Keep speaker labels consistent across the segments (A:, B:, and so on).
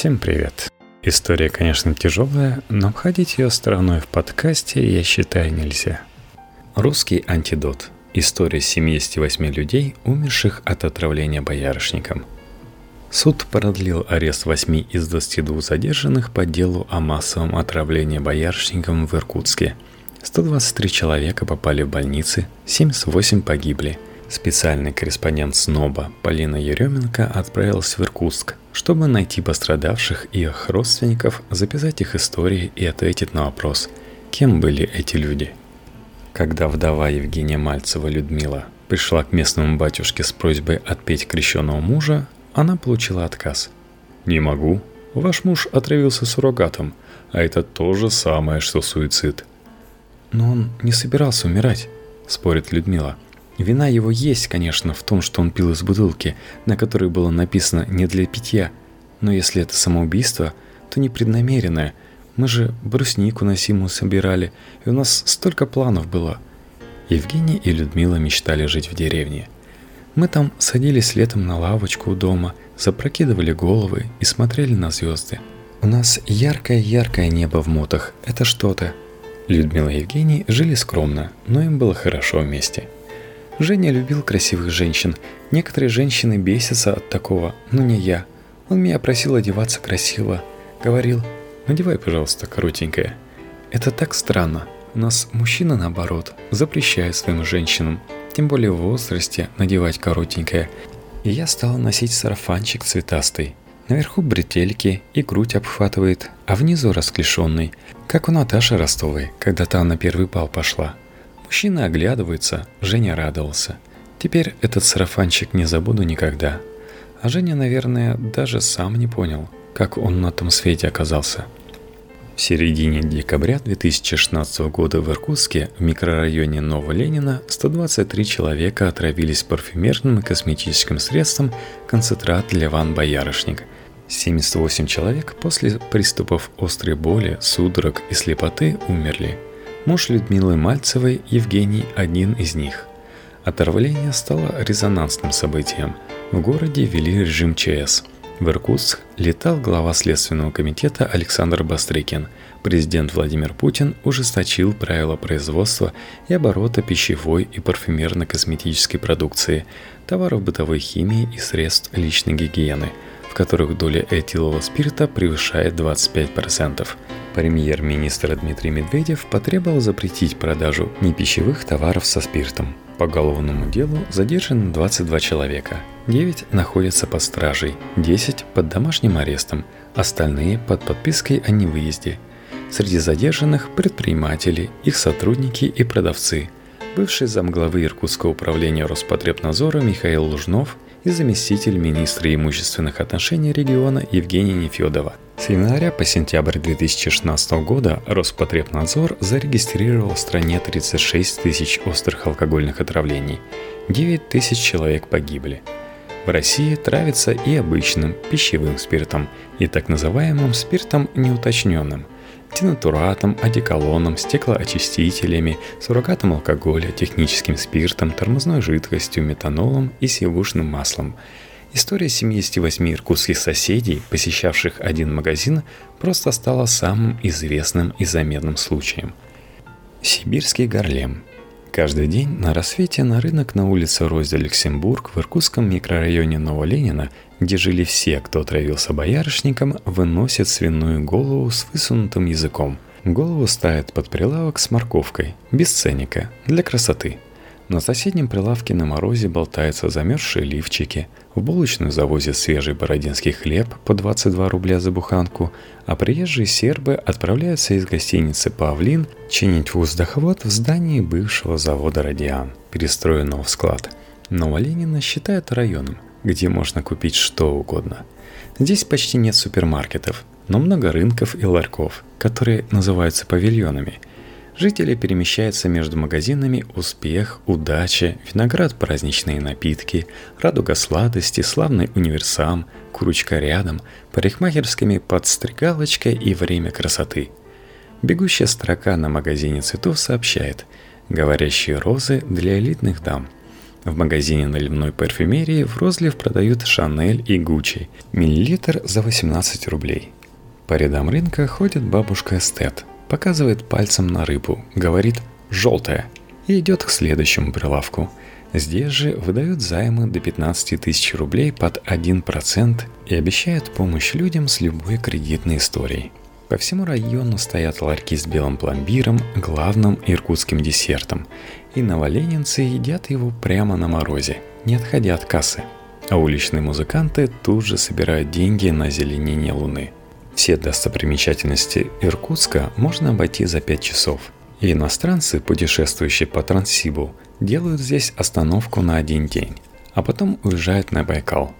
A: Всем привет. История, конечно, тяжелая, но обходить ее стороной в подкасте, я считаю, нельзя. Русский антидот. История 78 людей, умерших от отравления боярышником. Суд продлил арест 8 из 22 задержанных по делу о массовом отравлении боярышником в Иркутске. 123 человека попали в больницы, 78 погибли – Специальный корреспондент СНОБа Полина Еременко отправилась в Иркутск, чтобы найти пострадавших и их родственников, записать их истории и ответить на вопрос, кем были эти люди. Когда вдова Евгения Мальцева Людмила пришла к местному батюшке с просьбой отпеть крещенного мужа, она получила отказ. «Не могу. Ваш муж отравился суррогатом, а это то же самое, что суицид».
B: «Но он не собирался умирать», – спорит Людмила – Вина его есть, конечно, в том, что он пил из бутылки, на которой было написано «не для питья». Но если это самоубийство, то непреднамеренное. Мы же бруснику на Симу собирали, и у нас столько планов было. Евгений и Людмила мечтали жить в деревне. Мы там садились летом на лавочку у дома, запрокидывали головы и смотрели на звезды. У нас яркое-яркое небо в мутах, это что-то. Людмила и Евгений жили скромно, но им было хорошо вместе – Женя любил красивых женщин. Некоторые женщины бесятся от такого, но не я. Он меня просил одеваться красиво. Говорил, надевай, пожалуйста, коротенькое. Это так странно. У нас мужчина, наоборот, запрещает своим женщинам, тем более в возрасте, надевать коротенькое. И я стала носить сарафанчик цветастый. Наверху бретельки и грудь обхватывает, а внизу расклешенный, как у Наташи Ростовой, когда та на первый бал пошла. Мужчина оглядывается, Женя радовался. Теперь этот сарафанчик не забуду никогда. А Женя, наверное, даже сам не понял, как он на том свете оказался. В середине декабря 2016 года в Иркутске, в микрорайоне Новоленина, 123 человека отравились парфюмерным и косметическим средством концентрат Леван Боярышник. 78 человек после приступов острой боли, судорог и слепоты умерли – Муж Людмилы Мальцевой, Евгений, один из них. Оторвление стало резонансным событием. В городе ввели режим ЧС. В Иркутск летал глава Следственного комитета Александр Бастрыкин. Президент Владимир Путин ужесточил правила производства и оборота пищевой и парфюмерно-косметической продукции, товаров бытовой химии и средств личной гигиены – в которых доля этилового спирта превышает 25%. Премьер-министр Дмитрий Медведев потребовал запретить продажу непищевых товаров со спиртом. По головному делу задержаны 22 человека. 9 находятся под стражей, 10 под домашним арестом, остальные под подпиской о невыезде. Среди задержанных предприниматели, их сотрудники и продавцы. Бывший замглавы Иркутского управления Роспотребнадзора Михаил Лужнов – и заместитель министра имущественных отношений региона Евгения Нефедова. С января по сентябрь 2016 года Роспотребнадзор зарегистрировал в стране 36 тысяч острых алкогольных отравлений. 9 тысяч человек погибли. В России травится и обычным пищевым спиртом, и так называемым спиртом неуточненным – денатуратом, одеколоном, стеклоочистителями, суррогатом алкоголя, техническим спиртом, тормозной жидкостью, метанолом и сивушным маслом. История 78 иркутских соседей, посещавших один магазин, просто стала самым известным и заметным случаем. Сибирский горлем – Каждый день на рассвете на рынок на улице Розе Люксембург в иркутском микрорайоне Новоленина, где жили все, кто отравился боярышником, выносят свиную голову с высунутым языком. Голову ставят под прилавок с морковкой, без ценника, для красоты – на соседнем прилавке на морозе болтаются замерзшие лифчики, в булочную завозят свежий бородинский хлеб по 22 рубля за буханку, а приезжие сербы отправляются из гостиницы «Павлин» чинить воздуховод в здании бывшего завода «Радиан», перестроенного в склад. Новоленина считают районом, где можно купить что угодно. Здесь почти нет супермаркетов, но много рынков и ларьков, которые называются павильонами – Жители перемещаются между магазинами «Успех», «Удача», «Виноград», «Праздничные напитки», «Радуга сладости», «Славный универсам», «Курочка рядом», парикмахерскими «Подстригалочка» и «Время красоты». Бегущая строка на магазине цветов сообщает «Говорящие розы для элитных дам».
A: В магазине наливной парфюмерии в розлив продают Шанель и Гуччи. Миллилитр за 18 рублей. По рядам рынка ходит бабушка эстет. Показывает пальцем на рыбу. Говорит «желтая». И идет к следующему прилавку. Здесь же выдают займы до 15 тысяч рублей под 1% и обещают помощь людям с любой кредитной историей. По всему району стоят ларьки с белым пломбиром, главным иркутским десертом, и новоленинцы едят его прямо на морозе, не отходя от кассы. А уличные музыканты тут же собирают деньги на зеленение Луны. Все достопримечательности Иркутска можно обойти за 5 часов. И иностранцы, путешествующие по Транссибу, делают здесь остановку на один день, а потом уезжают на Байкал.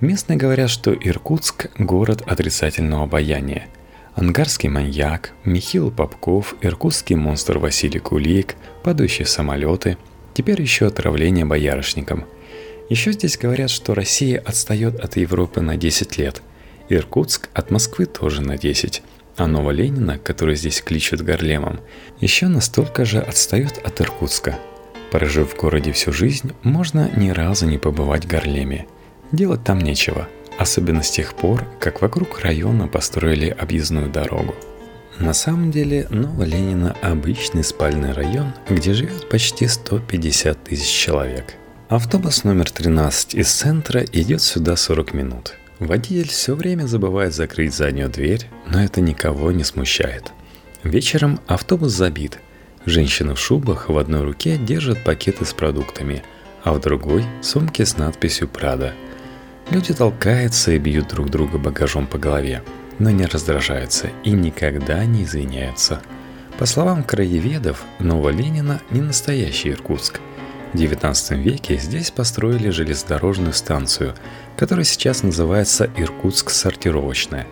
A: Местные говорят, что Иркутск – город отрицательного обаяния – Ангарский маньяк, Михаил Попков, иркутский монстр Василий Кулик, падающие самолеты, теперь еще отравление боярышником. Еще здесь говорят, что Россия отстает от Европы на 10 лет. Иркутск от Москвы тоже на 10. А Новоленина, который здесь кличут Гарлемом, еще настолько же отстает от Иркутска. Прожив в городе всю жизнь, можно ни разу не побывать в Гарлеме. Делать там нечего – Особенно с тех пор, как вокруг района построили объездную дорогу. На самом деле, Новоленина – обычный спальный район, где живет почти 150 тысяч человек. Автобус номер 13 из центра идет сюда 40 минут. Водитель все время забывает закрыть заднюю дверь, но это никого не смущает. Вечером автобус забит. Женщины в шубах в одной руке держат пакеты с продуктами, а в другой – сумки с надписью «Прада», Люди толкаются и бьют друг друга багажом по голове, но не раздражаются и никогда не извиняются. По словам краеведов, Новоленина не настоящий Иркутск. В XIX веке здесь построили железнодорожную станцию, которая сейчас называется Иркутск-сортировочная.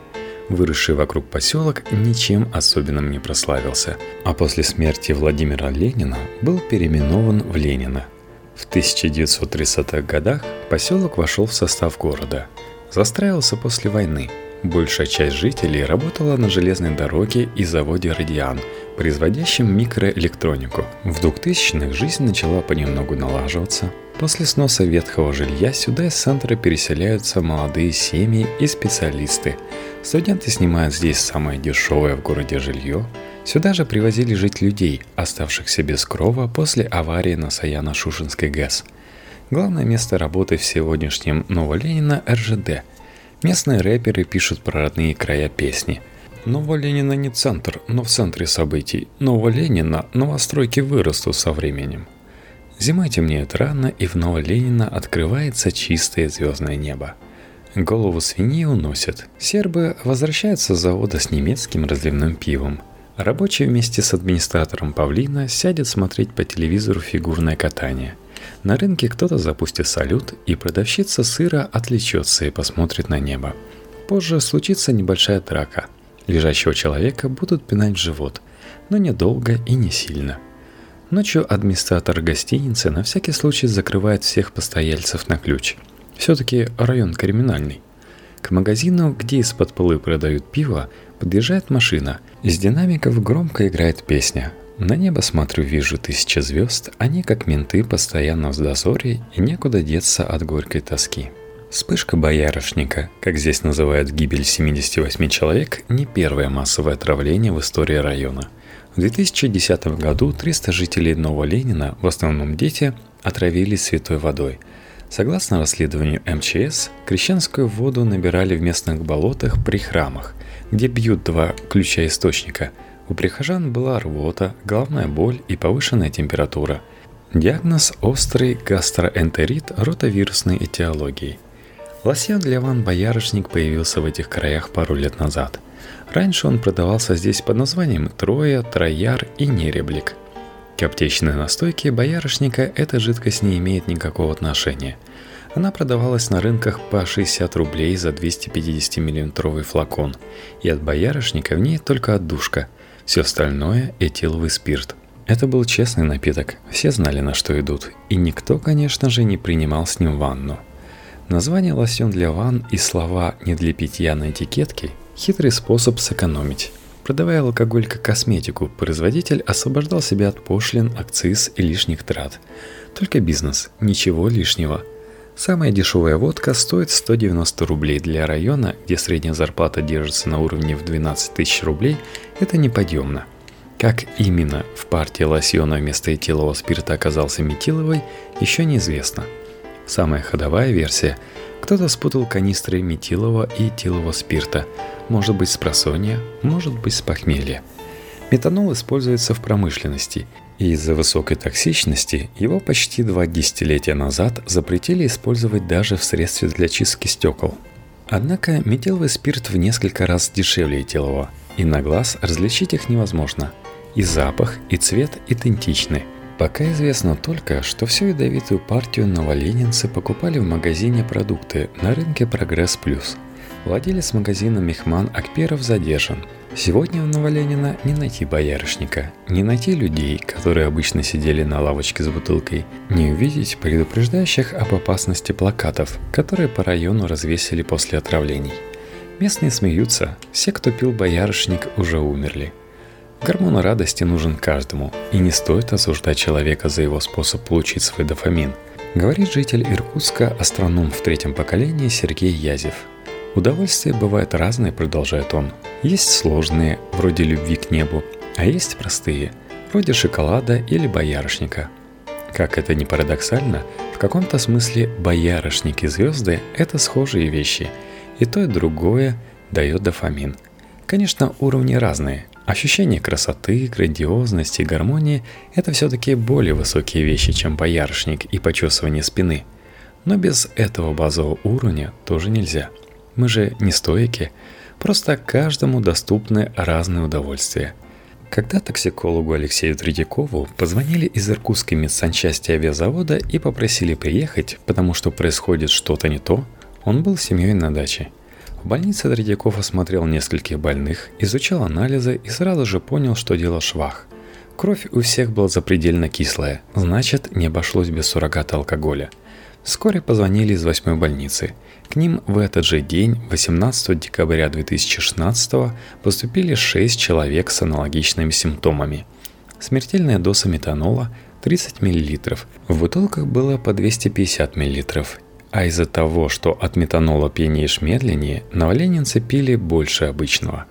A: Выросший вокруг поселок ничем особенным не прославился, а после смерти Владимира Ленина был переименован в Ленина – в 1930-х годах поселок вошел в состав города. Застраивался после войны. Большая часть жителей работала на железной дороге и заводе «Радиан», производящем микроэлектронику. В 2000-х жизнь начала понемногу налаживаться. После сноса ветхого жилья сюда из центра переселяются молодые семьи и специалисты. Студенты снимают здесь самое дешевое в городе жилье – Сюда же привозили жить людей, оставшихся без крова после аварии на Саяно-Шушинской ГЭС. Главное место работы в сегодняшнем Новоленина – РЖД. Местные рэперы пишут про родные края песни. Новоленина не центр, но в центре событий. Новоленина новостройки вырастут со временем. Зимой темнеет рано, и в Новоленина открывается чистое звездное небо. Голову свиньи уносят. Сербы возвращаются с завода с немецким разливным пивом – Рабочий вместе с администратором павлина сядет смотреть по телевизору фигурное катание. На рынке кто-то запустит салют, и продавщица сыра отвлечется и посмотрит на небо. Позже случится небольшая драка. Лежащего человека будут пинать в живот, но недолго и не сильно. Ночью администратор гостиницы на всякий случай закрывает всех постояльцев на ключ. Все-таки район криминальный. К магазину, где из-под полы продают пиво, подъезжает машина. Из динамиков громко играет песня. На небо смотрю, вижу тысячи звезд, они как менты постоянно в дозоре и некуда деться от горькой тоски. Вспышка боярышника, как здесь называют гибель 78 человек, не первое массовое отравление в истории района. В 2010 году 300 жителей Нового Ленина, в основном дети, отравились святой водой – Согласно расследованию МЧС, крещенскую воду набирали в местных болотах при храмах, где бьют два ключа источника. У прихожан была рвота, головная боль и повышенная температура. Диагноз – острый гастроэнтерит ротовирусной этиологии. Лосьон для ван боярышник появился в этих краях пару лет назад. Раньше он продавался здесь под названием Троя, Трояр и Нереблик – к аптечной настойке боярышника эта жидкость не имеет никакого отношения. Она продавалась на рынках по 60 рублей за 250 миллилитровый флакон, и от боярышника в ней только отдушка, все остальное – этиловый спирт. Это был честный напиток, все знали на что идут, и никто, конечно же, не принимал с ним ванну. Название «лосьон для ванн» и слова «не для питья» на этикетке – хитрый способ сэкономить.
B: Продавая алкоголь как косметику, производитель освобождал себя от пошлин, акциз и лишних трат. Только бизнес, ничего лишнего. Самая дешевая водка стоит 190 рублей для района, где средняя зарплата держится на уровне в 12 тысяч рублей, это неподъемно. Как именно в партии лосьона вместо этилового спирта оказался метиловый, еще неизвестно. Самая ходовая версия – кто-то спутал канистры метилового и этилового спирта. Может быть с просонья, может быть с похмелья. Метанол используется в промышленности, и из-за высокой токсичности его почти два десятилетия назад запретили использовать даже в средстве для чистки стекол. Однако метиловый спирт в несколько раз дешевле этилового, и на глаз различить их невозможно. И запах, и цвет идентичны – Пока известно только, что всю ядовитую партию новоленинцы покупали в магазине продукты на рынке «Прогресс Плюс». Владелец магазина Мехман Акперов задержан. Сегодня в Новоленина не найти боярышника, не найти людей, которые обычно сидели на лавочке с бутылкой, не увидеть предупреждающих об опасности плакатов, которые по району развесили после отравлений. Местные смеются, все, кто пил боярышник, уже умерли – Гормон радости нужен каждому, и не стоит осуждать человека за его способ получить свой дофамин, говорит житель Иркутска, астроном в третьем поколении Сергей Язев. Удовольствия бывают разные, продолжает он. Есть сложные, вроде любви к небу, а есть простые, вроде шоколада или боярышника. Как это ни парадоксально, в каком-то смысле боярышник звезды – это схожие вещи, и то и другое дает дофамин. Конечно, уровни разные, Ощущение красоты, грандиозности, гармонии – это все-таки более высокие вещи, чем боярышник и почесывание спины. Но без этого базового уровня тоже нельзя. Мы же не стоики, просто каждому доступны разные удовольствия. Когда токсикологу Алексею Третьякову позвонили из Иркутской медсанчасти авиазавода и попросили приехать, потому что происходит что-то не то, он был с семьей на даче – в больнице Третьяков осмотрел нескольких больных, изучал анализы и сразу же понял, что дело швах. Кровь у всех была запредельно кислая, значит, не обошлось без суррогата алкоголя. Вскоре позвонили из восьмой больницы. К ним в этот же день, 18 декабря 2016, поступили 6 человек с аналогичными симптомами. Смертельная доза метанола 30 мл. В бутылках было по 250 мл а из-за того, что от метанола пьянеешь медленнее, новоленинцы пили больше обычного.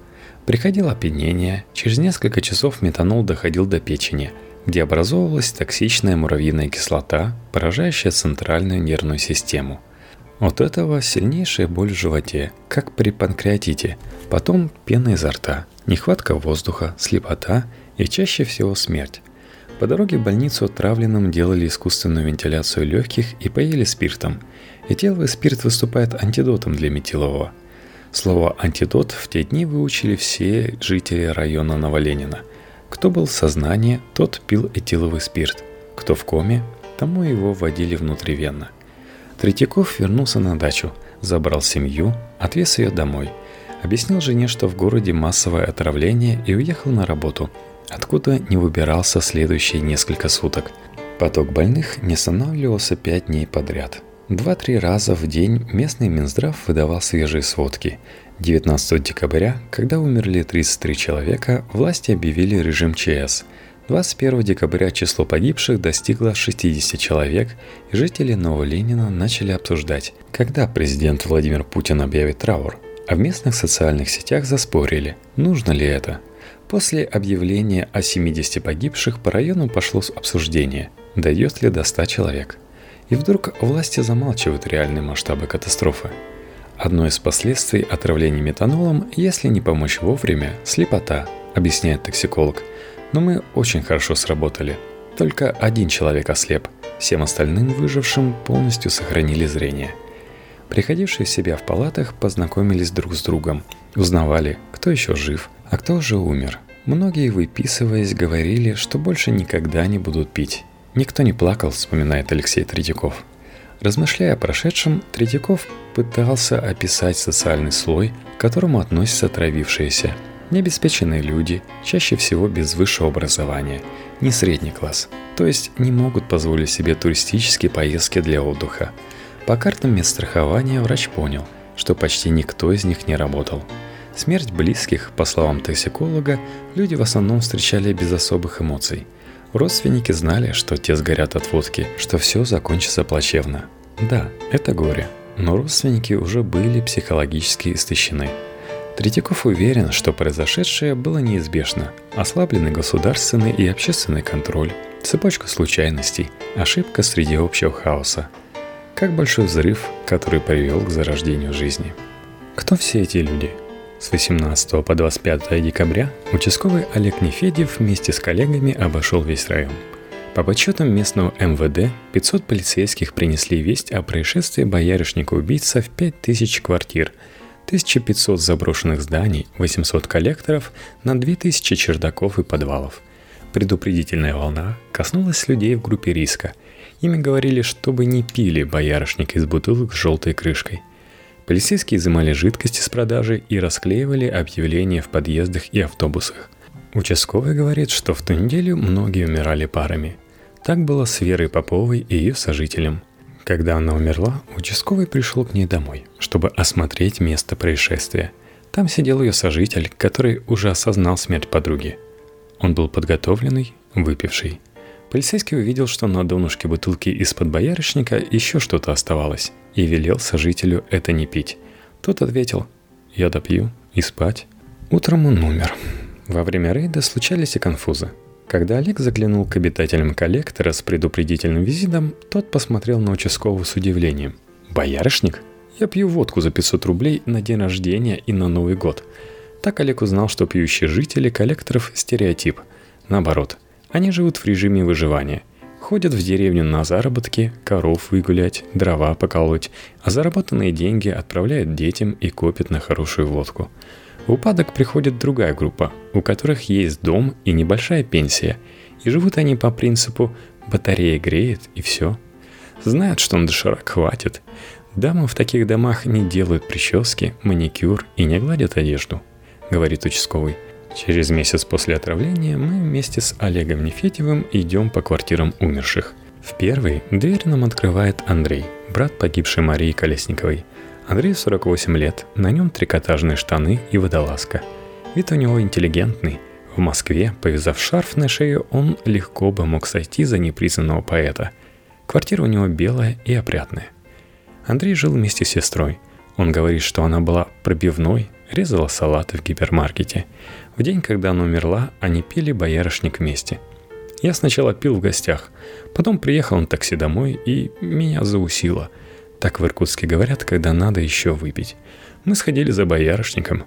B: Приходило опьянение, через несколько часов метанол доходил до печени, где образовывалась токсичная муравьиная кислота, поражающая центральную нервную систему. От этого сильнейшая боль в животе, как при панкреатите, потом пена изо рта, нехватка воздуха, слепота и чаще всего смерть. По дороге в больницу отравленным делали искусственную вентиляцию легких и поели спиртом – Этиловый спирт выступает антидотом для метилового. Слово «антидот» в те дни выучили все жители района Новоленина. Кто был в сознании, тот пил этиловый спирт. Кто в коме, тому его вводили внутривенно. Третьяков вернулся на дачу, забрал семью, отвез ее домой. Объяснил жене, что в городе массовое отравление и уехал на работу, откуда не выбирался следующие несколько суток. Поток больных не останавливался пять дней подряд – Два-три раза в день местный Минздрав выдавал свежие сводки. 19 декабря, когда умерли 33 человека, власти объявили режим ЧС. 21 декабря число погибших достигло 60 человек, и жители Новоленина начали обсуждать, когда президент Владимир Путин объявит траур. А в местных социальных сетях заспорили, нужно ли это. После объявления о 70 погибших по району пошло обсуждение, дойдет ли до 100 человек – и вдруг власти замалчивают реальные масштабы катастрофы. Одно из последствий отравления метанолом, если не помочь вовремя, слепота, объясняет токсиколог. Но мы очень хорошо сработали. Только один человек ослеп, всем остальным выжившим полностью сохранили зрение. Приходившие в себя в палатах познакомились друг с другом, узнавали, кто еще жив, а кто уже умер. Многие, выписываясь, говорили, что больше никогда не будут пить Никто не плакал, вспоминает Алексей Третьяков. Размышляя о прошедшем, Третьяков пытался описать социальный слой, к которому относятся отравившиеся. Необеспеченные люди, чаще всего без высшего образования, не средний класс, то есть не могут позволить себе туристические поездки для отдыха. По картам медстрахования врач понял, что почти никто из них не работал.
A: Смерть близких, по словам токсиколога, люди в основном встречали без особых эмоций. Родственники знали, что те сгорят от водки, что все закончится плачевно. Да, это горе, но родственники уже были психологически истощены. Третьяков уверен, что произошедшее было неизбежно. Ослабленный государственный и общественный контроль, цепочка случайностей, ошибка среди общего хаоса. Как большой взрыв, который привел к зарождению жизни. Кто все эти люди – с 18 по 25 декабря участковый Олег Нефедев вместе с коллегами обошел весь район. По подсчетам местного МВД, 500 полицейских принесли весть о происшествии боярышника-убийца в 5000 квартир, 1500 заброшенных зданий, 800 коллекторов на 2000 чердаков и подвалов. Предупредительная волна коснулась людей в группе риска. Ими говорили, чтобы не пили боярышник из бутылок с желтой крышкой – Полицейские изымали жидкости с продажи и расклеивали объявления в подъездах и автобусах. Участковый говорит, что в ту неделю многие умирали парами. Так было с Верой Поповой и ее сожителем. Когда она умерла, участковый пришел к ней домой, чтобы осмотреть место происшествия. Там сидел ее сожитель, который уже осознал смерть подруги. Он был подготовленный, выпивший. Полицейский увидел, что на донышке бутылки из-под боярышника еще что-то оставалось, и велел сожителю это не пить. Тот ответил «Я допью и спать». Утром он умер. Во время рейда случались и конфузы. Когда Олег заглянул к обитателям коллектора с предупредительным визитом, тот посмотрел на участкового с удивлением. «Боярышник? Я пью водку за 500 рублей на день рождения и на Новый год». Так Олег узнал, что пьющие жители коллекторов – стереотип. Наоборот, они живут в режиме выживания. Ходят в деревню на заработки, коров выгулять, дрова поколоть, а заработанные деньги отправляют детям и копят на хорошую водку. В упадок приходит другая группа, у которых есть дом и небольшая пенсия, и живут они по принципу «батарея греет и все». Знают, что на доширак хватит. Дамы в таких домах не делают прически, маникюр и не гладят одежду, говорит участковый. Через месяц после отравления мы вместе с Олегом Нефетьевым идем по квартирам умерших. В первый дверь нам открывает Андрей, брат погибшей Марии Колесниковой. Андрею 48 лет, на нем трикотажные штаны и водолазка. Вид у него интеллигентный. В Москве, повязав шарф на шею, он легко бы мог сойти за непризнанного поэта. Квартира у него белая и опрятная. Андрей жил вместе с сестрой. Он говорит, что она была пробивной, резала салаты в гипермаркете. В день, когда она умерла, они пили боярышник вместе. Я сначала пил в гостях, потом приехал на такси домой и меня заусило. Так в Иркутске говорят, когда надо еще выпить. Мы сходили за боярышником.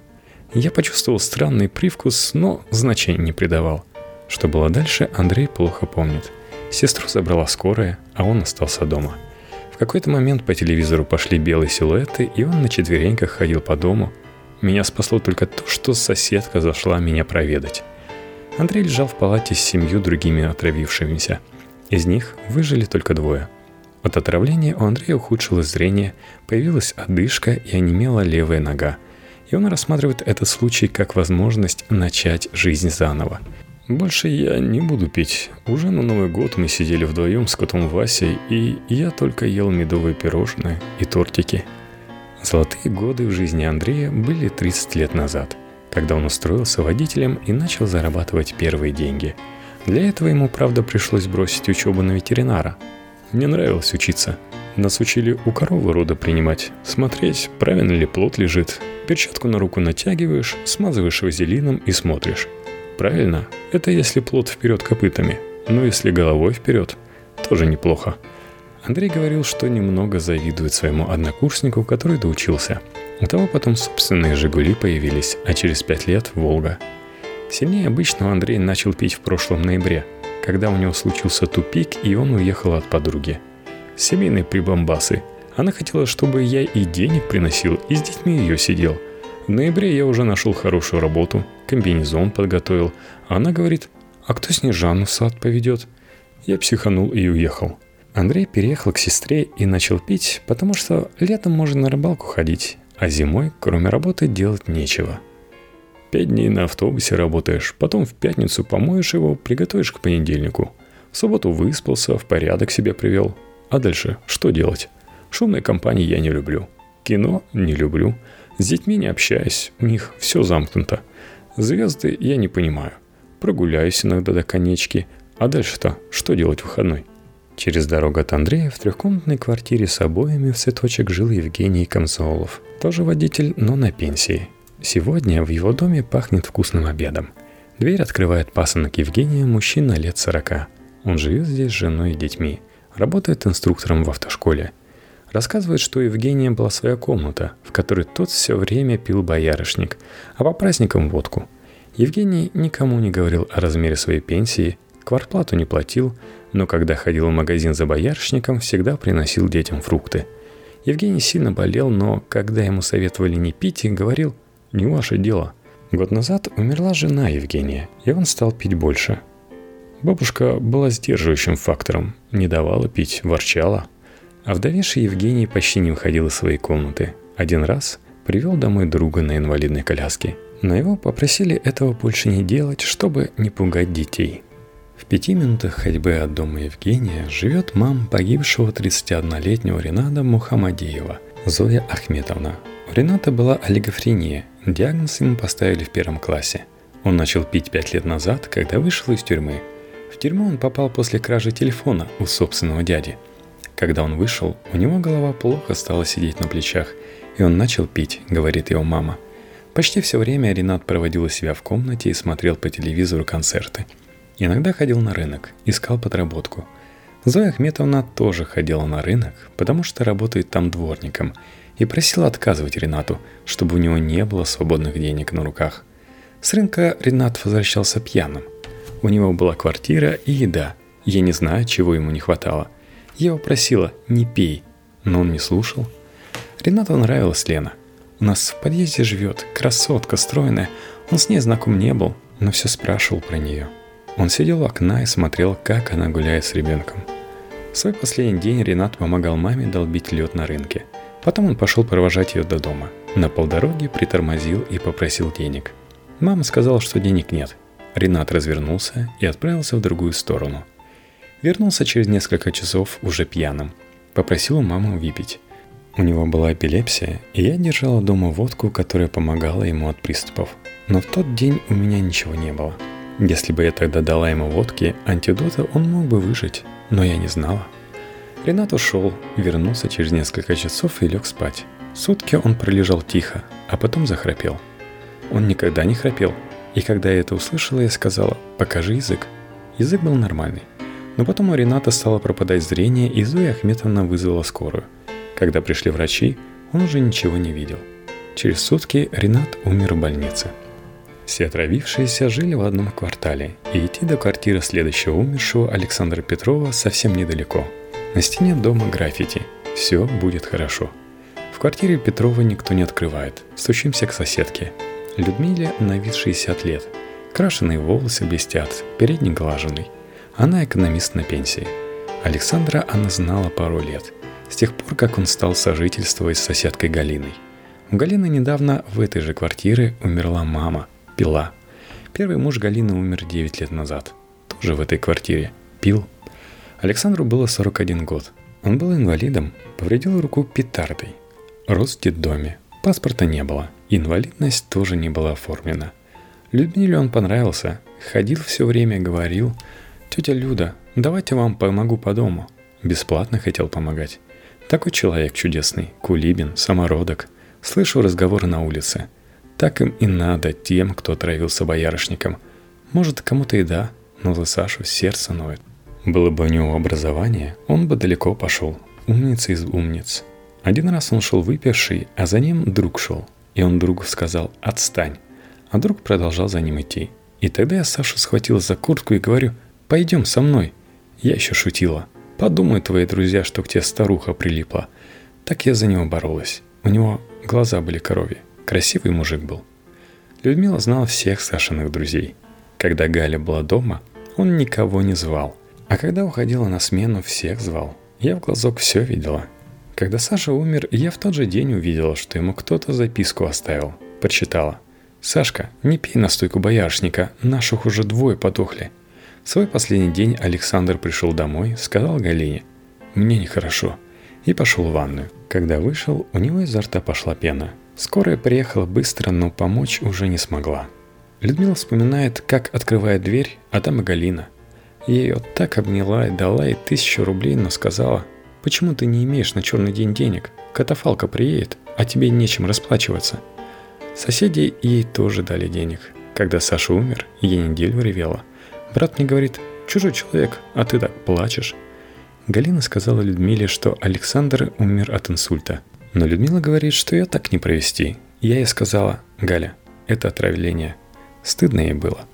A: Я почувствовал странный привкус, но значения не придавал. Что было дальше, Андрей плохо помнит. Сестру забрала скорая, а он остался дома. В какой-то момент по телевизору пошли белые силуэты, и он на четвереньках ходил по дому, меня спасло только то, что соседка зашла меня проведать. Андрей лежал в палате с семью другими отравившимися. Из них выжили только двое. От отравления у Андрея ухудшилось зрение, появилась одышка и онемела левая нога. И он рассматривает этот случай как возможность начать жизнь заново. Больше я не буду пить. Уже на Новый год мы сидели вдвоем с котом Васей, и я только ел медовые пирожные и тортики – Золотые годы в жизни Андрея были 30 лет назад, когда он устроился водителем и начал зарабатывать первые деньги. Для этого ему, правда, пришлось бросить учебу на ветеринара. Мне нравилось учиться. Нас учили у коровы рода принимать, смотреть, правильно ли плод лежит. Перчатку на руку натягиваешь, смазываешь вазелином и смотришь. Правильно, это если плод вперед копытами, но если головой вперед, тоже неплохо. Андрей говорил, что немного завидует своему однокурснику, который доучился. У того потом собственные «Жигули» появились, а через пять лет – «Волга». Сильнее обычного Андрей начал пить в прошлом ноябре, когда у него случился тупик, и он уехал от подруги. Семейные прибамбасы. Она хотела, чтобы я и денег приносил, и с детьми ее сидел. В ноябре я уже нашел хорошую работу, комбинезон подготовил, она говорит, а кто Снежану в сад поведет? Я психанул и уехал. Андрей переехал к сестре и начал пить, потому что летом можно на рыбалку ходить, а зимой, кроме работы, делать нечего. Пять дней на автобусе работаешь, потом в пятницу помоешь его, приготовишь к понедельнику. В субботу выспался, в порядок себя привел. А дальше что делать? Шумной компании я не люблю. Кино не люблю. С детьми не общаюсь, у них все замкнуто. Звезды я не понимаю. Прогуляюсь иногда до конечки, а дальше-то что делать в выходной? Через дорогу от Андрея в трехкомнатной квартире с обоями в цветочек жил Евгений Комсолов. Тоже водитель, но на пенсии. Сегодня в его доме пахнет вкусным обедом. Дверь открывает пасынок Евгения, мужчина лет сорока. Он живет здесь с женой и детьми. Работает инструктором в автошколе. Рассказывает, что у Евгения была своя комната, в которой тот все время пил боярышник, а по праздникам водку. Евгений никому не говорил о размере своей пенсии, квартплату не платил, но когда ходил в магазин за боярышником, всегда приносил детям фрукты. Евгений сильно болел, но когда ему советовали не пить, говорил «не ваше дело». Год назад умерла жена Евгения, и он стал пить больше. Бабушка была сдерживающим фактором, не давала пить, ворчала. А вдовевший Евгений почти не выходил из своей комнаты. Один раз привел домой друга на инвалидной коляске, но его попросили этого больше не делать, чтобы не пугать детей. В пяти минутах ходьбы от дома Евгения живет мама погибшего 31-летнего Рената Мухаммадеева, Зоя Ахметовна. У Рената была олигофрения, диагноз ему поставили в первом классе. Он начал пить пять лет назад, когда вышел из тюрьмы – в тюрьму он попал после кражи телефона у собственного дяди. Когда он вышел, у него голова плохо стала сидеть на плечах, и он начал пить, говорит его мама. Почти все время Ренат проводил себя в комнате и смотрел по телевизору концерты. Иногда ходил на рынок, искал подработку. Зоя Ахметовна тоже ходила на рынок, потому что работает там дворником, и просила отказывать Ренату, чтобы у него не было свободных денег на руках. С рынка Ренат возвращался пьяным – у него была квартира и еда. Я не знаю, чего ему не хватало. Я его просила «не пей», но он не слушал. Ренату нравилась Лена. У нас в подъезде живет, красотка, стройная. Он с ней знаком не был, но все спрашивал про нее. Он сидел у окна и смотрел, как она гуляет с ребенком. В свой последний день Ренат помогал маме долбить лед на рынке. Потом он пошел провожать ее до дома. На полдороги притормозил и попросил денег. Мама сказала, что денег нет – Ренат развернулся и отправился в другую сторону. Вернулся через несколько часов уже пьяным. Попросил у мамы выпить. У него была эпилепсия, и я держала дома водку, которая помогала ему от приступов. Но в тот день у меня ничего не было. Если бы я тогда дала ему водки, антидота он мог бы выжить, но я не знала. Ренат ушел, вернулся через несколько часов и лег спать. Сутки он пролежал тихо, а потом захрапел. Он никогда не храпел – и когда я это услышала, я сказала «покажи язык». Язык был нормальный. Но потом у Рената стало пропадать зрение, и Зоя Ахметовна вызвала скорую. Когда пришли врачи, он уже ничего не видел. Через сутки Ренат умер в больнице. Все отравившиеся жили в одном квартале, и идти до квартиры следующего умершего Александра Петрова совсем недалеко. На стене дома граффити «Все будет хорошо». В квартире Петрова никто не открывает. Стучимся к соседке. Людмиле на вид 60 лет. Крашеные волосы блестят, передний глаженный. Она экономист на пенсии. Александра она знала пару лет, с тех пор, как он стал сожительствовать с соседкой Галиной. У Галины недавно в этой же квартире умерла мама, пила. Первый муж Галины умер 9 лет назад, тоже в этой квартире, пил. Александру было 41 год. Он был инвалидом, повредил руку петардой. Рос в детдоме, паспорта не было – Инвалидность тоже не была оформлена. Людмиле он понравился, ходил все время, говорил, «Тетя Люда, давайте вам помогу по дому». Бесплатно хотел помогать. Такой человек чудесный, кулибин, самородок. Слышу разговоры на улице. Так им и надо тем, кто отравился боярышником. Может, кому-то и да, но за Сашу сердце ноет. Было бы у него образование, он бы далеко пошел. Умница из умниц. Один раз он шел выпивший, а за ним друг шел – и он другу сказал «отстань». А друг продолжал за ним идти. И тогда я Сашу схватил за куртку и говорю «пойдем со мной». Я еще шутила. Подумай, твои друзья, что к тебе старуха прилипла. Так я за него боролась. У него глаза были коровьи. Красивый мужик был. Людмила знала всех Сашиных друзей. Когда Галя была дома, он никого не звал. А когда уходила на смену, всех звал. Я в глазок все видела – когда Саша умер, я в тот же день увидела, что ему кто-то записку оставил. Прочитала. «Сашка, не пей настойку боярышника, наших уже двое подохли». В свой последний день Александр пришел домой, сказал Галине «Мне нехорошо» и пошел в ванную. Когда вышел, у него изо рта пошла пена. Скорая приехала быстро, но помочь уже не смогла. Людмила вспоминает, как открывает дверь, а там и Галина. Ее так обняла и дала ей тысячу рублей, но сказала, почему ты не имеешь на черный день денег? Катафалка приедет, а тебе нечем расплачиваться. Соседи ей тоже дали денег. Когда Саша умер, я неделю ревела. Брат мне говорит, чужой человек, а ты так плачешь. Галина сказала Людмиле, что Александр умер от инсульта – но Людмила говорит, что ее так не провести. Я ей сказала, Галя, это отравление. Стыдно ей было.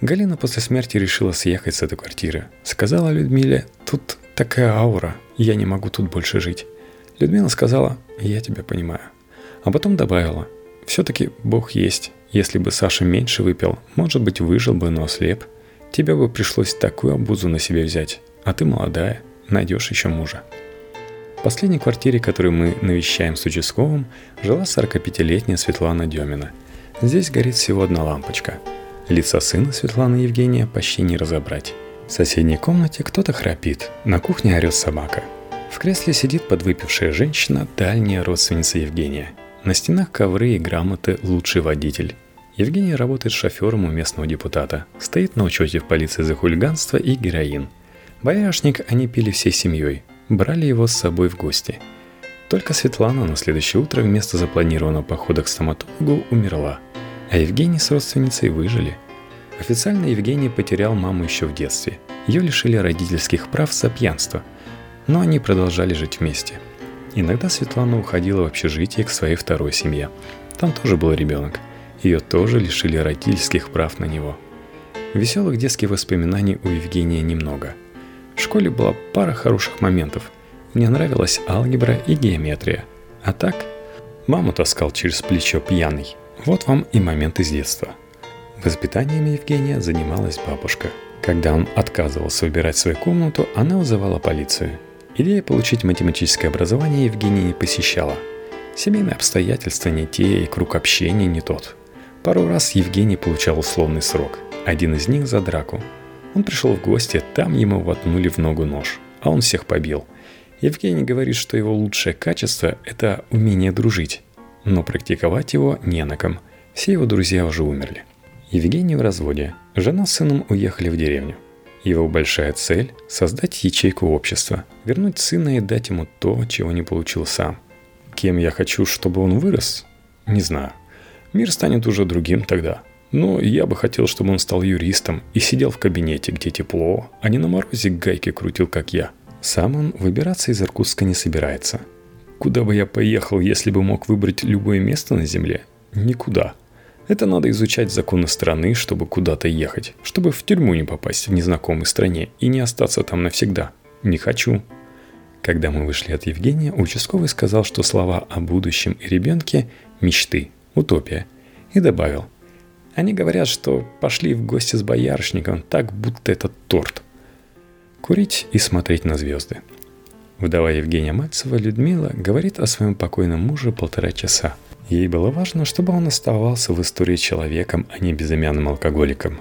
A: Галина после смерти решила съехать с этой квартиры. Сказала Людмиле, тут такая аура, я не могу тут больше жить. Людмила сказала, я тебя понимаю. А потом добавила, все-таки Бог есть. Если бы Саша меньше выпил, может быть, выжил бы, но ослеп. Тебе бы пришлось такую обузу на себе взять. А ты молодая, найдешь еще мужа. Последней квартире, которую мы навещаем с участковым, жила 45-летняя Светлана Демина. Здесь горит всего одна лампочка. Лица сына Светланы Евгения почти не разобрать. В соседней комнате кто-то храпит, на кухне орет собака. В кресле сидит подвыпившая женщина, дальняя родственница Евгения. На стенах ковры и грамоты «Лучший водитель». Евгений работает шофером у местного депутата. Стоит на учете в полиции за хулиганство и героин. Боярышник они пили всей семьей брали его с собой в гости. Только Светлана на следующее утро вместо запланированного похода к стоматологу умерла, а Евгений с родственницей выжили. Официально Евгений потерял маму еще в детстве. Ее лишили родительских прав за пьянство, но они продолжали жить вместе. Иногда Светлана уходила в общежитие к своей второй семье. Там тоже был ребенок. Ее тоже лишили родительских прав на него. Веселых детских воспоминаний у Евгения немного – в школе была пара хороших моментов. Мне нравилась алгебра и геометрия. А так, маму таскал через плечо пьяный. Вот вам и момент из детства. Воспитанием Евгения занималась бабушка. Когда он отказывался выбирать свою комнату, она вызывала полицию. Идея получить математическое образование Евгения не посещала. Семейные обстоятельства не те и круг общения не тот. Пару раз Евгений получал условный срок. Один из них за драку – он пришел в гости, там ему воткнули в ногу нож, а он всех побил. Евгений говорит, что его лучшее качество – это умение дружить, но практиковать его не на ком. Все его друзья уже умерли. Евгений в разводе. Жена с сыном уехали в деревню. Его большая цель – создать ячейку общества, вернуть сына и дать ему то, чего не получил сам. Кем я хочу, чтобы он вырос? Не знаю. Мир станет уже другим тогда – но я бы хотел, чтобы он стал юристом и сидел в кабинете, где тепло, а не на морозе гайки крутил, как я. Сам он выбираться из Иркутска не собирается. Куда бы я поехал, если бы мог выбрать любое место на Земле? Никуда. Это надо изучать законы страны, чтобы куда-то ехать, чтобы в тюрьму не попасть в незнакомой стране и не остаться там навсегда. Не хочу. Когда мы вышли от Евгения, участковый сказал, что слова о будущем и ребенке – мечты, утопия. И добавил – они говорят, что пошли в гости с боярышником, так будто это торт. Курить и смотреть на звезды. Вдова Евгения Мальцева Людмила говорит о своем покойном муже полтора часа. Ей было важно, чтобы он оставался в истории человеком, а не безымянным алкоголиком.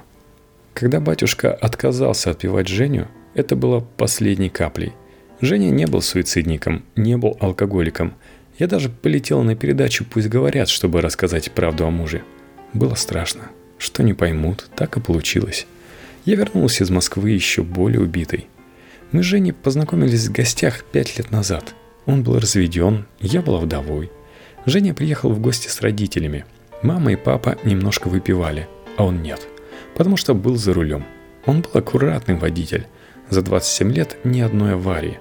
A: Когда батюшка отказался отпевать Женю, это было последней каплей. Женя не был суицидником, не был алкоголиком. Я даже полетел на передачу «Пусть говорят», чтобы рассказать правду о муже – было страшно. Что не поймут, так и получилось. Я вернулся из Москвы еще более убитый. Мы с Женей познакомились в гостях пять лет назад. Он был разведен, я была вдовой. Женя приехал в гости с родителями. Мама и папа немножко выпивали, а он нет, потому что был за рулем. Он был аккуратный водитель. За 27 лет ни одной аварии.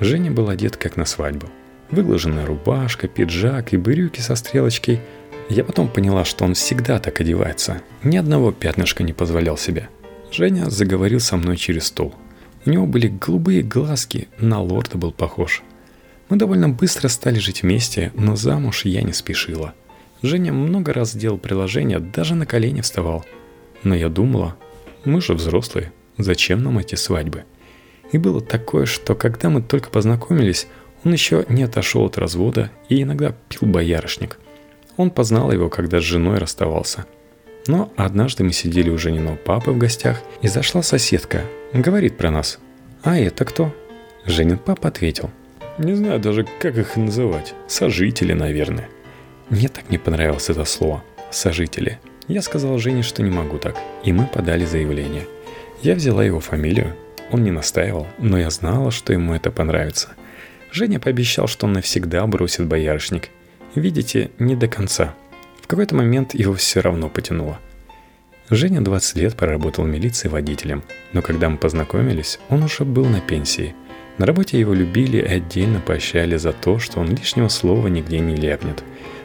A: Женя был одет как на свадьбу. Выглаженная рубашка, пиджак и брюки со стрелочкой – я потом поняла, что он всегда так одевается. Ни одного пятнышка не позволял себе. Женя заговорил со мной через стол. У него были голубые глазки, на лорда был похож. Мы довольно быстро стали жить вместе, но замуж я не спешила. Женя много раз делал приложение, даже на колени вставал. Но я думала, мы же взрослые, зачем нам эти свадьбы? И было такое, что когда мы только познакомились, он еще не отошел от развода и иногда пил боярышник – он познал его, когда с женой расставался. Но однажды мы сидели у Жениного папы в гостях, и зашла соседка, говорит про нас. «А это кто?» Женин папа ответил. «Не знаю даже, как их называть. Сожители, наверное».
B: Мне так не понравилось это слово «сожители». Я сказал Жене, что не могу так, и мы подали заявление. Я взяла его фамилию, он не настаивал, но я знала, что ему это понравится. Женя пообещал, что он навсегда бросит боярышник. Видите, не до конца. В какой-то момент его все равно потянуло. Женя 20 лет проработал в милиции водителем, но когда мы познакомились, он уже был на пенсии. На работе его любили и отдельно поощряли за то, что он лишнего слова нигде не ляпнет.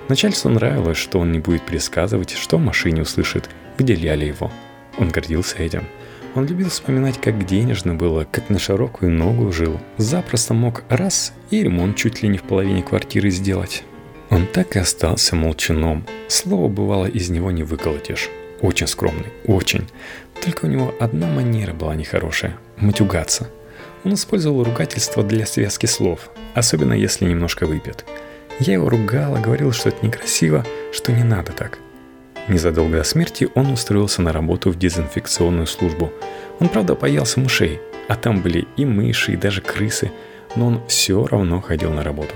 B: Начальству нравилось, что он не будет пересказывать, что в машине услышит, где ляли его. Он гордился этим. Он любил вспоминать, как денежно было, как на широкую ногу жил. Запросто мог раз и ремонт чуть ли не в половине квартиры сделать. Он так и остался молчаном. Слово бывало из него не выколотишь. Очень скромный, очень. Только у него одна манера была нехорошая – матюгаться. Он использовал ругательство для связки слов, особенно если немножко выпьет. Я его ругала, говорила, что это некрасиво, что не надо так. Незадолго до смерти он устроился на работу в дезинфекционную службу. Он, правда, боялся мышей, а там были и мыши, и даже крысы, но он все равно ходил на работу.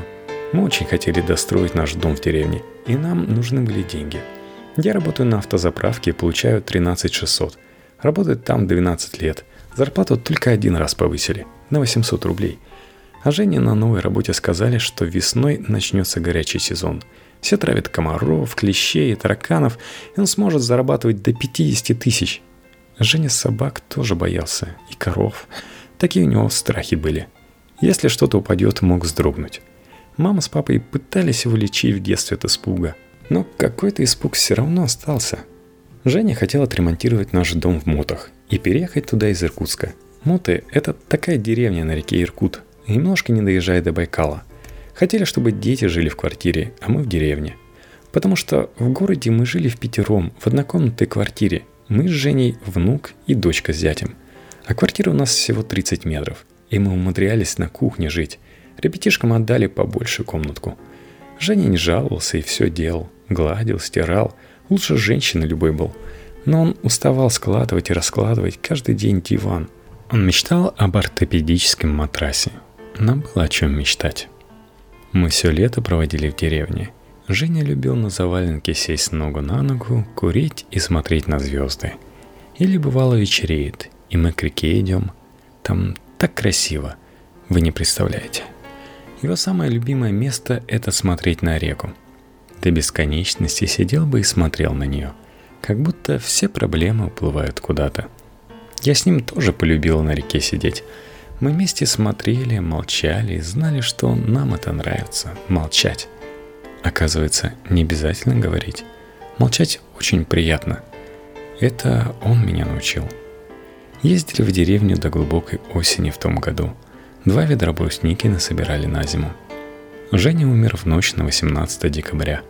B: Мы очень хотели достроить наш дом в деревне, и нам нужны были деньги – я работаю на автозаправке и получаю 13 600. Работаю там 12 лет. Зарплату только один раз повысили, на 800 рублей. А Жене на новой работе сказали, что весной начнется горячий сезон. Все травят комаров, клещей и тараканов, и он сможет зарабатывать до 50 тысяч. Женя собак тоже боялся, и коров. Такие у него страхи были. Если что-то упадет, мог вздрогнуть. Мама с папой пытались его лечить в детстве от испуга – но какой-то испуг все равно остался. Женя хотел отремонтировать наш дом в Мотах и переехать туда из Иркутска. Моты – это такая деревня на реке Иркут, немножко не доезжая до Байкала. Хотели, чтобы дети жили в квартире, а мы в деревне. Потому что в городе мы жили в пятером, в однокомнатной квартире. Мы с Женей внук и дочка с зятем. А квартира у нас всего 30 метров. И мы умудрялись на кухне жить. Ребятишкам отдали побольше комнатку. Женя не жаловался и все делал. Гладил, стирал. Лучше женщины любой был. Но он уставал складывать и раскладывать каждый день диван. Он мечтал об ортопедическом матрасе. Нам было о чем мечтать. Мы все лето проводили в деревне. Женя любил на заваленке сесть ногу на ногу, курить и смотреть на звезды. Или бывало вечереет, и мы к реке идем. Там так красиво, вы не представляете. Его самое любимое место – это смотреть на реку – до бесконечности сидел бы и смотрел на нее, как будто все проблемы уплывают куда-то. Я с ним тоже полюбила на реке сидеть. Мы вместе смотрели, молчали и знали, что нам это нравится – молчать. Оказывается, не обязательно говорить. Молчать очень приятно. Это он меня научил. Ездили в деревню до глубокой осени в том году. Два ведра брусники насобирали на зиму – Женя умер в ночь на 18 декабря.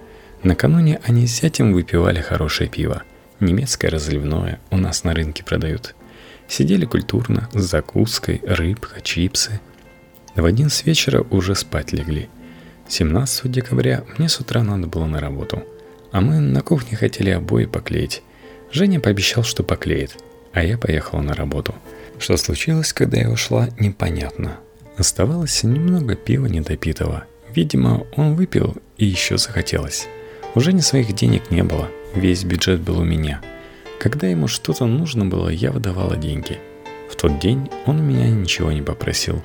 B: Накануне они с зятем выпивали хорошее пиво. Немецкое разливное у нас на рынке продают. Сидели культурно, с закуской, рыбка, чипсы. В один с вечера уже спать легли. 17 декабря мне с утра надо было на работу. А мы на кухне хотели обои поклеить. Женя пообещал, что поклеит, а я поехала на работу. Что случилось, когда я ушла, непонятно. Оставалось немного пива недопитого – Видимо, он выпил и еще захотелось. Уже ни своих денег не было, весь бюджет был у меня. Когда ему что-то нужно было, я выдавала деньги. В тот день он меня ничего не попросил,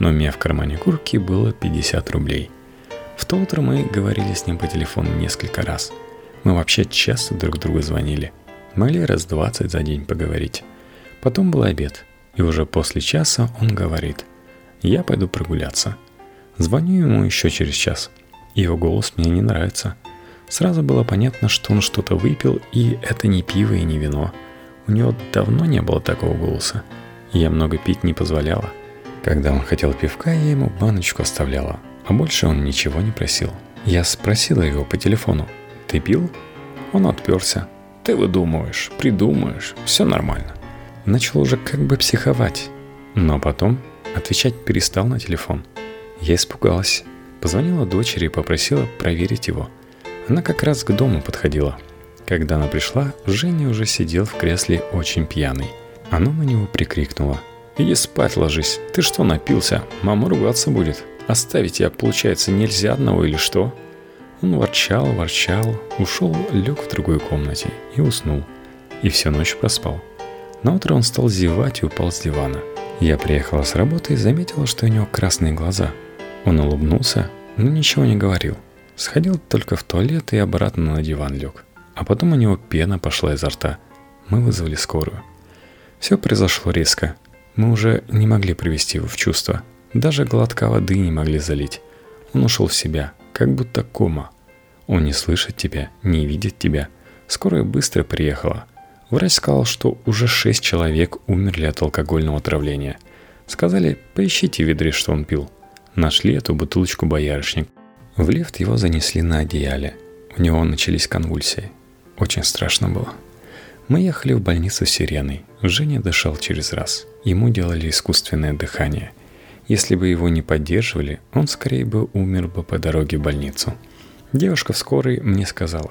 B: но у меня в кармане куртки было 50 рублей. В то утро мы говорили с ним по телефону несколько раз. Мы вообще часто друг другу звонили. Могли раз 20 за день поговорить. Потом был обед, и уже после часа он говорит, я пойду прогуляться – Звоню ему еще через час. Его голос мне не нравится. Сразу было понятно, что он что-то выпил, и это не пиво и не вино. У него давно не было такого голоса. Я много пить не позволяла. Когда он хотел пивка, я ему баночку оставляла, а больше он ничего не просил. Я спросила его по телефону, «Ты пил?» Он отперся. «Ты выдумываешь, придумаешь, все нормально». Начал уже как бы психовать, но потом отвечать перестал на телефон – я испугалась. Позвонила дочери и попросила проверить его. Она как раз к дому подходила. Когда она пришла, Женя уже сидел в кресле очень пьяный. Она на него прикрикнула. «Иди спать ложись. Ты что напился? Мама ругаться будет. Оставить тебя, получается, нельзя одного или что?» Он ворчал, ворчал, ушел, лег в другой комнате и уснул. И всю ночь проспал. На утро он стал зевать и упал с дивана. Я приехала с работы и заметила, что у него красные глаза. Он улыбнулся, но ничего не говорил. Сходил только в туалет и обратно на диван лег. А потом у него пена пошла изо рта. Мы вызвали скорую. Все произошло резко. Мы уже не могли привести его в чувство. Даже глотка воды не могли залить. Он ушел в себя, как будто кома. Он не слышит тебя, не видит тебя. Скорая быстро приехала. Врач сказал, что уже шесть человек умерли от алкогольного отравления. Сказали, поищите ведре, что он пил. Нашли эту бутылочку боярышник. В лифт его занесли на одеяле. У него начались конвульсии. Очень страшно было. Мы ехали в больницу с сиреной. Женя дышал через раз. Ему делали искусственное дыхание. Если бы его не поддерживали, он скорее бы умер бы по дороге в больницу. Девушка в скорой мне сказала,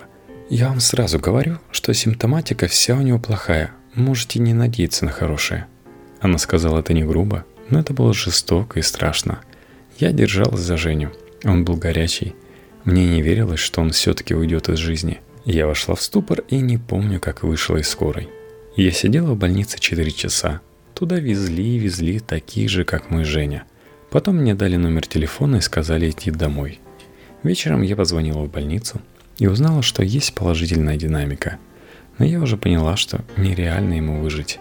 B: «Я вам сразу говорю, что симптоматика вся у него плохая. Можете не надеяться на хорошее». Она сказала это не грубо, но это было жестоко и страшно. Я держалась за Женю. Он был горячий. Мне не верилось, что он все-таки уйдет из жизни – я вошла в ступор и не помню, как вышла из скорой. Я сидела в больнице 4 часа. Туда везли и везли такие же, как мы Женя. Потом мне дали номер телефона и сказали идти домой. Вечером я позвонила в больницу и узнала, что есть положительная динамика. Но я уже поняла, что нереально ему выжить.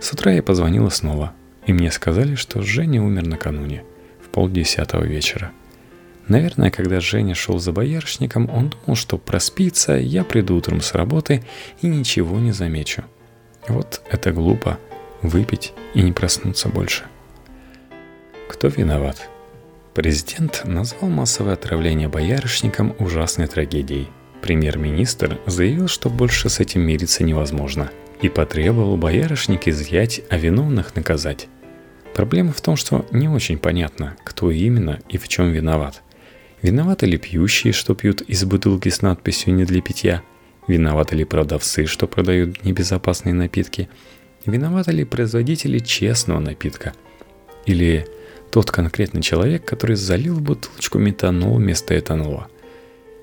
B: С утра я позвонила снова, и мне сказали, что Женя умер накануне, в полдесятого вечера – Наверное, когда Женя шел за боярышником, он думал, что проспится, я приду утром с работы и ничего не замечу. Вот это глупо – выпить и не проснуться больше. Кто виноват? Президент назвал массовое отравление боярышником ужасной трагедией. Премьер-министр заявил, что больше с этим мириться невозможно и потребовал боярышник изъять, а виновных наказать. Проблема в том, что не очень понятно, кто именно и в чем виноват – Виноваты ли пьющие, что пьют из бутылки с надписью «не для питья»? Виноваты ли продавцы, что продают небезопасные напитки? Виноваты ли производители честного напитка? Или тот конкретный человек, который залил бутылочку метанол вместо этанола?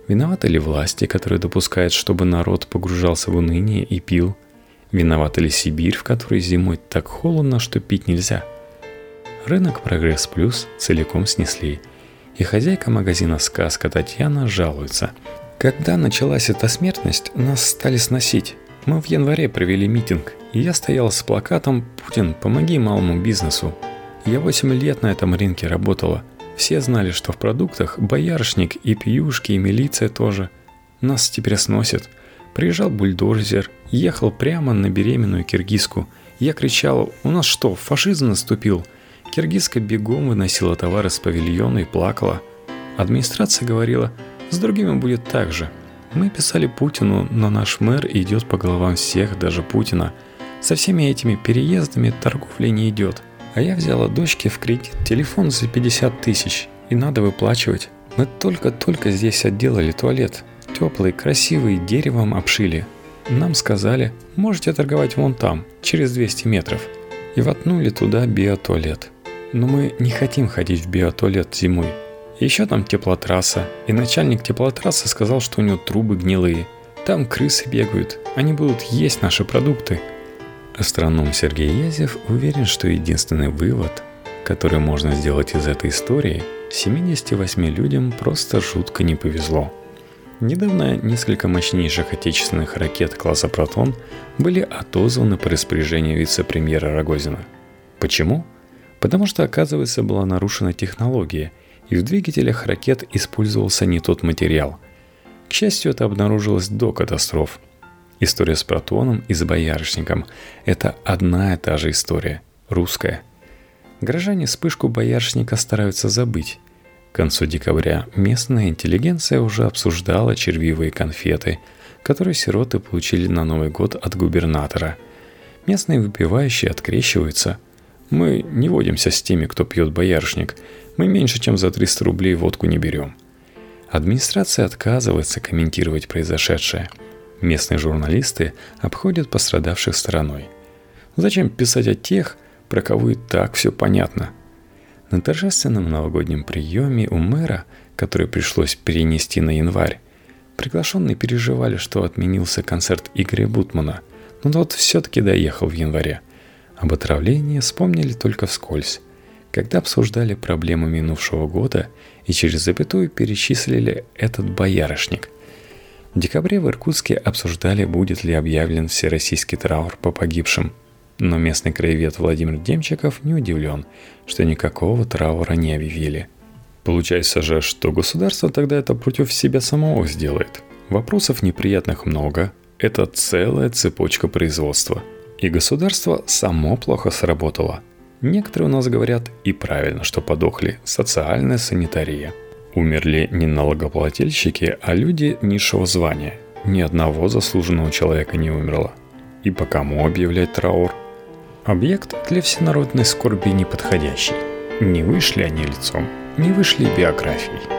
B: Виноваты ли власти, которые допускают, чтобы народ погружался в уныние и пил? Виновата ли Сибирь, в которой зимой так холодно, что пить нельзя? Рынок «Прогресс Плюс» целиком снесли – и хозяйка магазина «Сказка» Татьяна жалуется. Когда началась эта смертность, нас стали сносить. Мы в январе провели митинг, и я стояла с плакатом «Путин, помоги малому бизнесу». Я 8 лет на этом рынке работала. Все знали, что в продуктах боярышник и пьюшки, и милиция тоже. Нас теперь сносят. Приезжал бульдозер, ехал прямо на беременную киргизку. Я кричала «У нас что, фашизм наступил?» – Киргизка бегом выносила товары с павильона и плакала. Администрация говорила, с другими будет так же. Мы писали Путину, но наш мэр идет по головам всех, даже Путина. Со всеми этими переездами торговля не идет. А я взяла дочке в кредит телефон за 50 тысяч, и надо выплачивать. Мы только-только здесь отделали туалет. Теплый, красивый, деревом обшили. Нам сказали, можете торговать вон там, через 200 метров. И воткнули туда биотуалет. Но мы не хотим ходить в биотуалет зимой. Еще там теплотрасса, и начальник теплотрассы сказал, что у него трубы гнилые. Там крысы бегают, они будут есть наши продукты. Астроном Сергей Язев уверен, что единственный вывод, который можно сделать из этой истории, 78 людям просто жутко не повезло. Недавно несколько мощнейших отечественных ракет класса «Протон» были отозваны по распоряжению вице-премьера Рогозина. Почему? Потому что, оказывается, была нарушена технология, и в двигателях ракет использовался не тот материал. К счастью, это обнаружилось до катастроф. История с протоном и с боярышником – это одна и та же история, русская. Горожане вспышку боярышника стараются забыть. К концу декабря местная интеллигенция уже обсуждала червивые конфеты, которые сироты получили на Новый год от губернатора. Местные выпивающие открещиваются – мы не водимся с теми, кто пьет боярышник. Мы меньше, чем за 300 рублей водку не берем. Администрация отказывается комментировать произошедшее. Местные журналисты обходят пострадавших стороной. Зачем писать о тех, про кого и так все понятно? На торжественном новогоднем приеме у мэра, который пришлось перенести на январь, Приглашенные переживали, что отменился концерт Игоря Бутмана, но тот все-таки доехал в январе. Об отравлении вспомнили только вскользь, когда обсуждали проблемы минувшего года и через запятую перечислили этот боярышник. В декабре в Иркутске обсуждали, будет ли объявлен всероссийский траур по погибшим. Но местный краевед Владимир Демчиков не удивлен, что никакого траура не объявили. Получается же, что государство тогда это против себя самого сделает. Вопросов неприятных много, это целая цепочка производства. И государство само плохо сработало. Некоторые у нас говорят, и правильно, что подохли, социальная санитария. Умерли не налогоплательщики, а люди низшего звания. Ни одного заслуженного человека не умерло. И по кому объявлять траур? Объект для всенародной скорби неподходящий. Не вышли они лицом, не вышли биографией.